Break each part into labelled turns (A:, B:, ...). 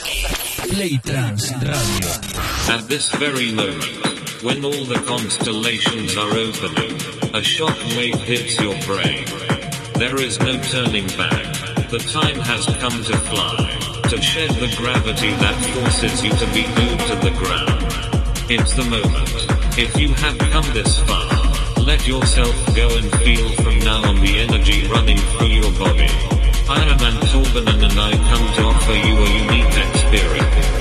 A: Playtrance Radio.
B: At this very moment, when all the constellations are opening, a shockwave hits your brain. There is no turning back. The time has come to fly, to shed the gravity that forces you to be glued to the ground. It's the moment. If you have come this far, let yourself go and feel from now on the energy running through your body. I am Ansorbin and I come to offer you a unique experience.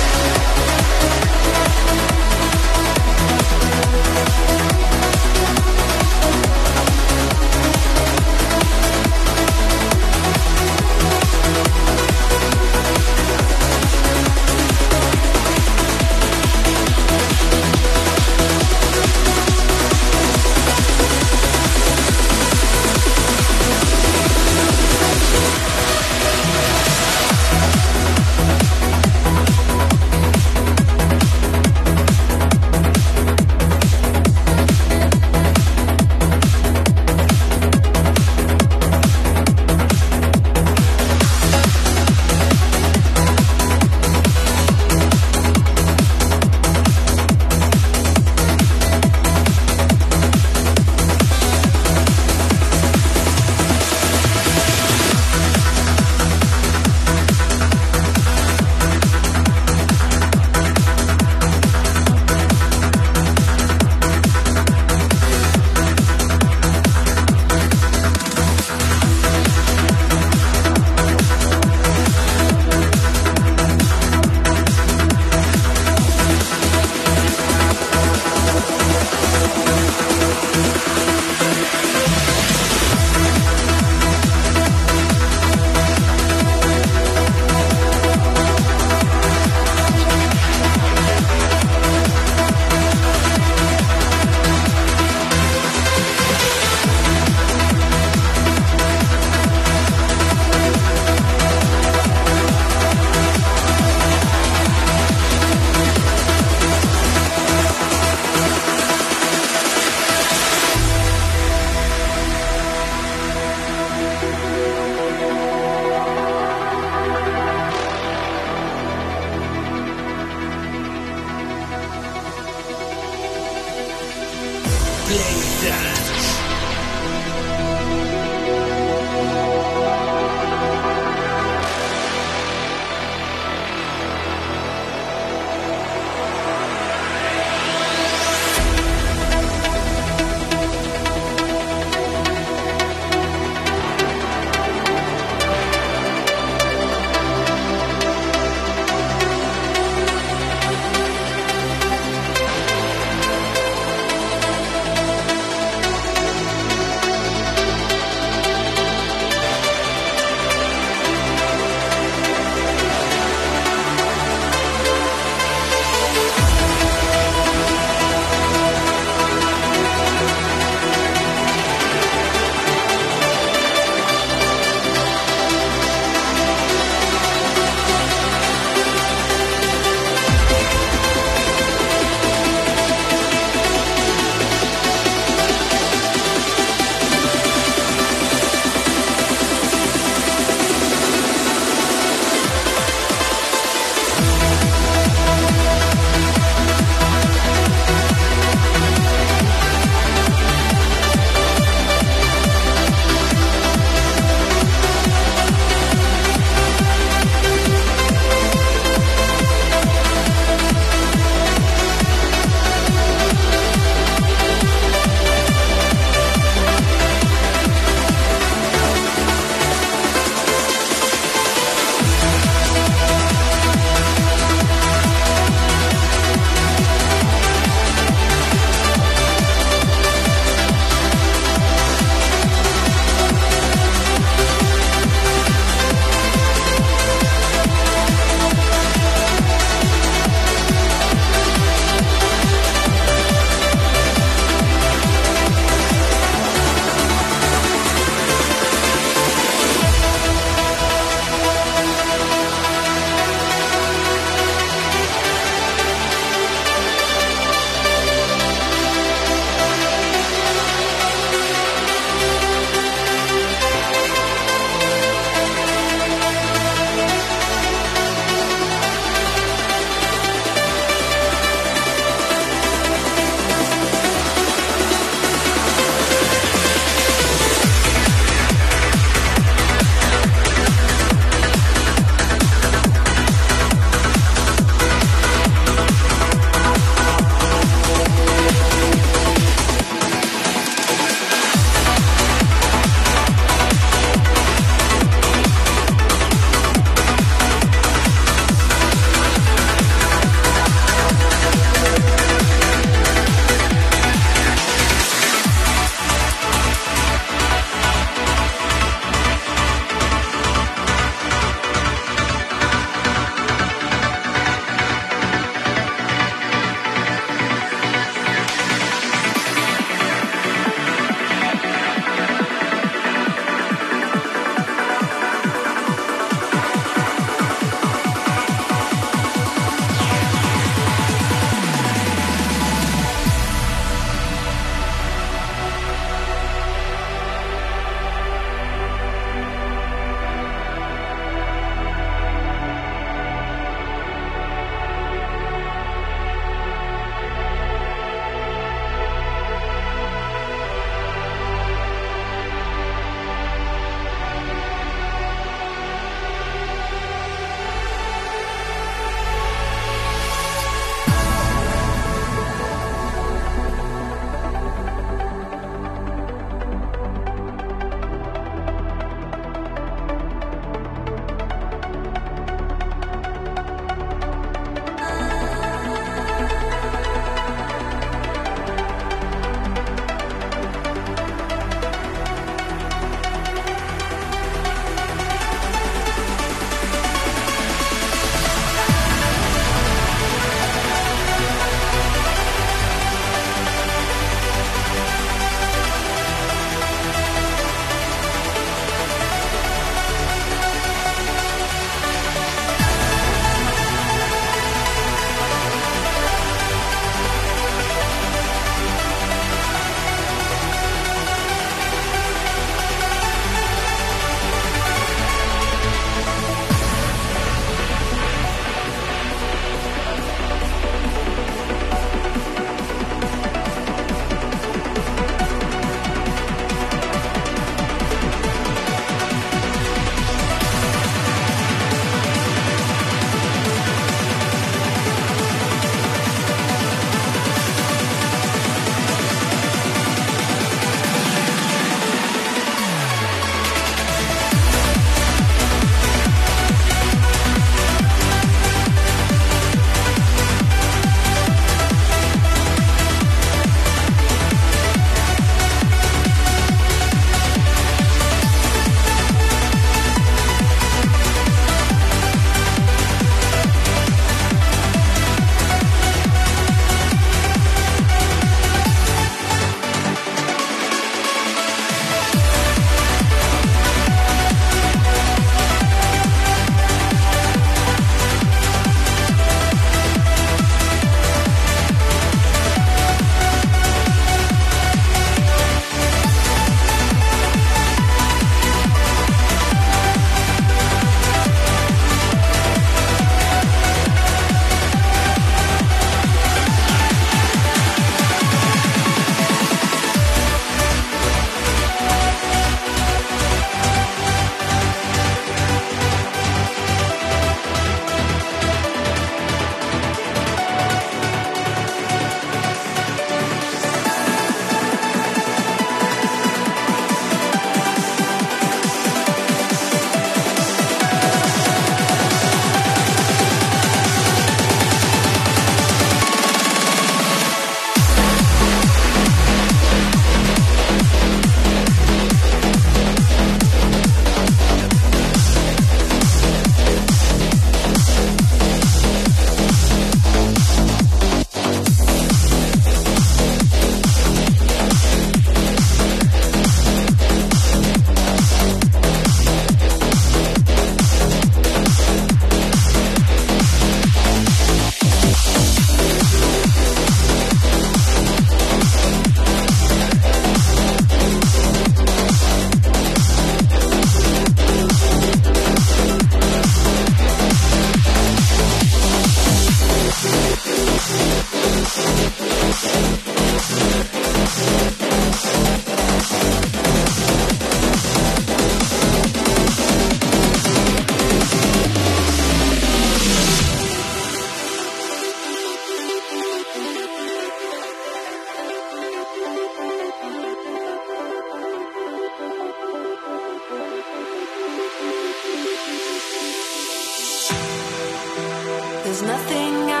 C: Nothing I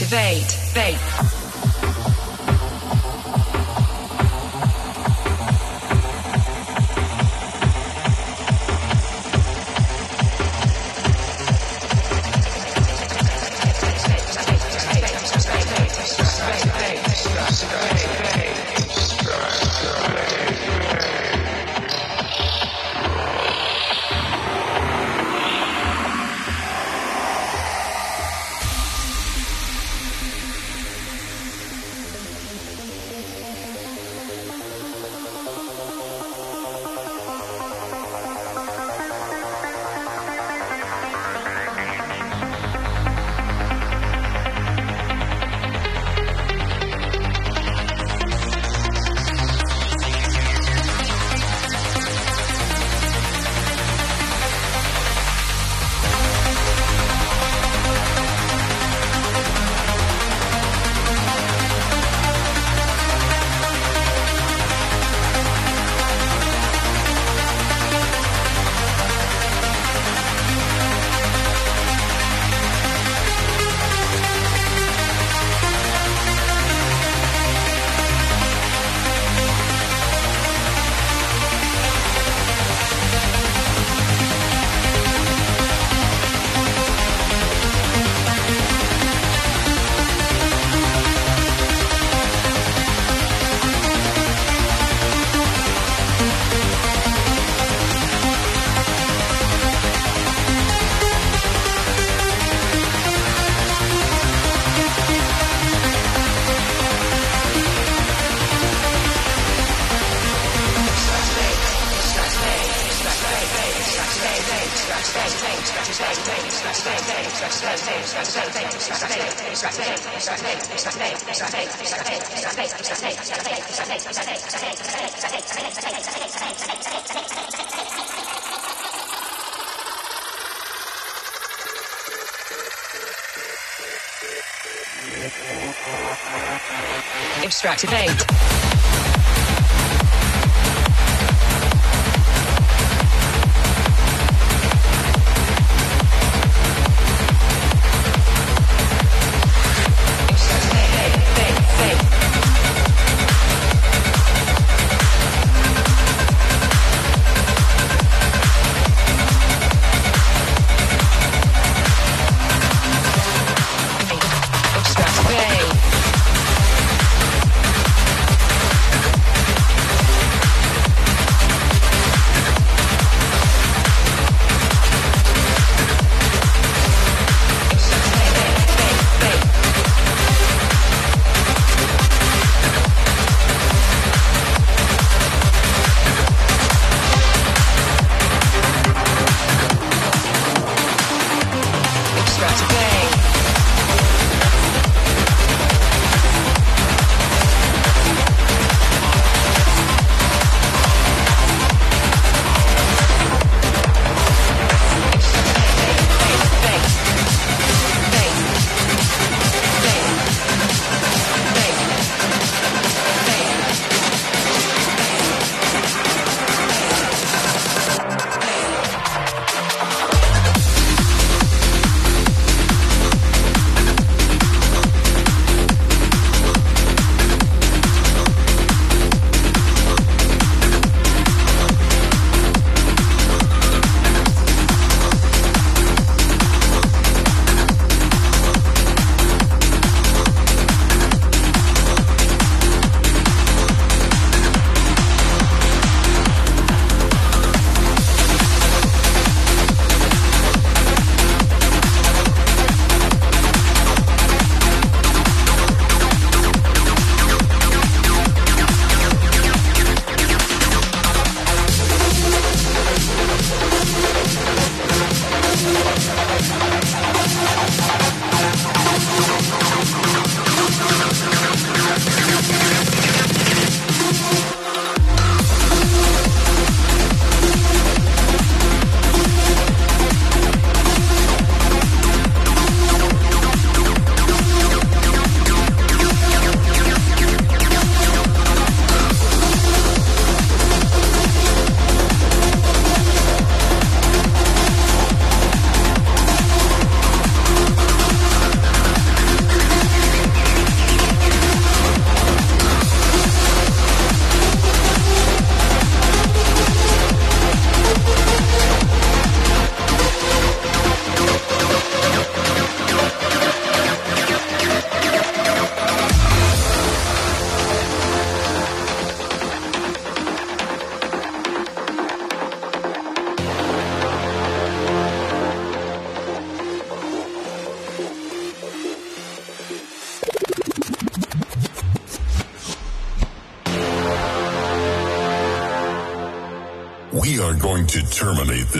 D: Abstractivate. Vate.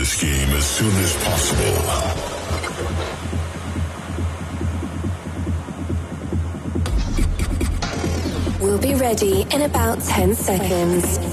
E: this game as soon as possible.
F: We'll be ready in about 10 seconds.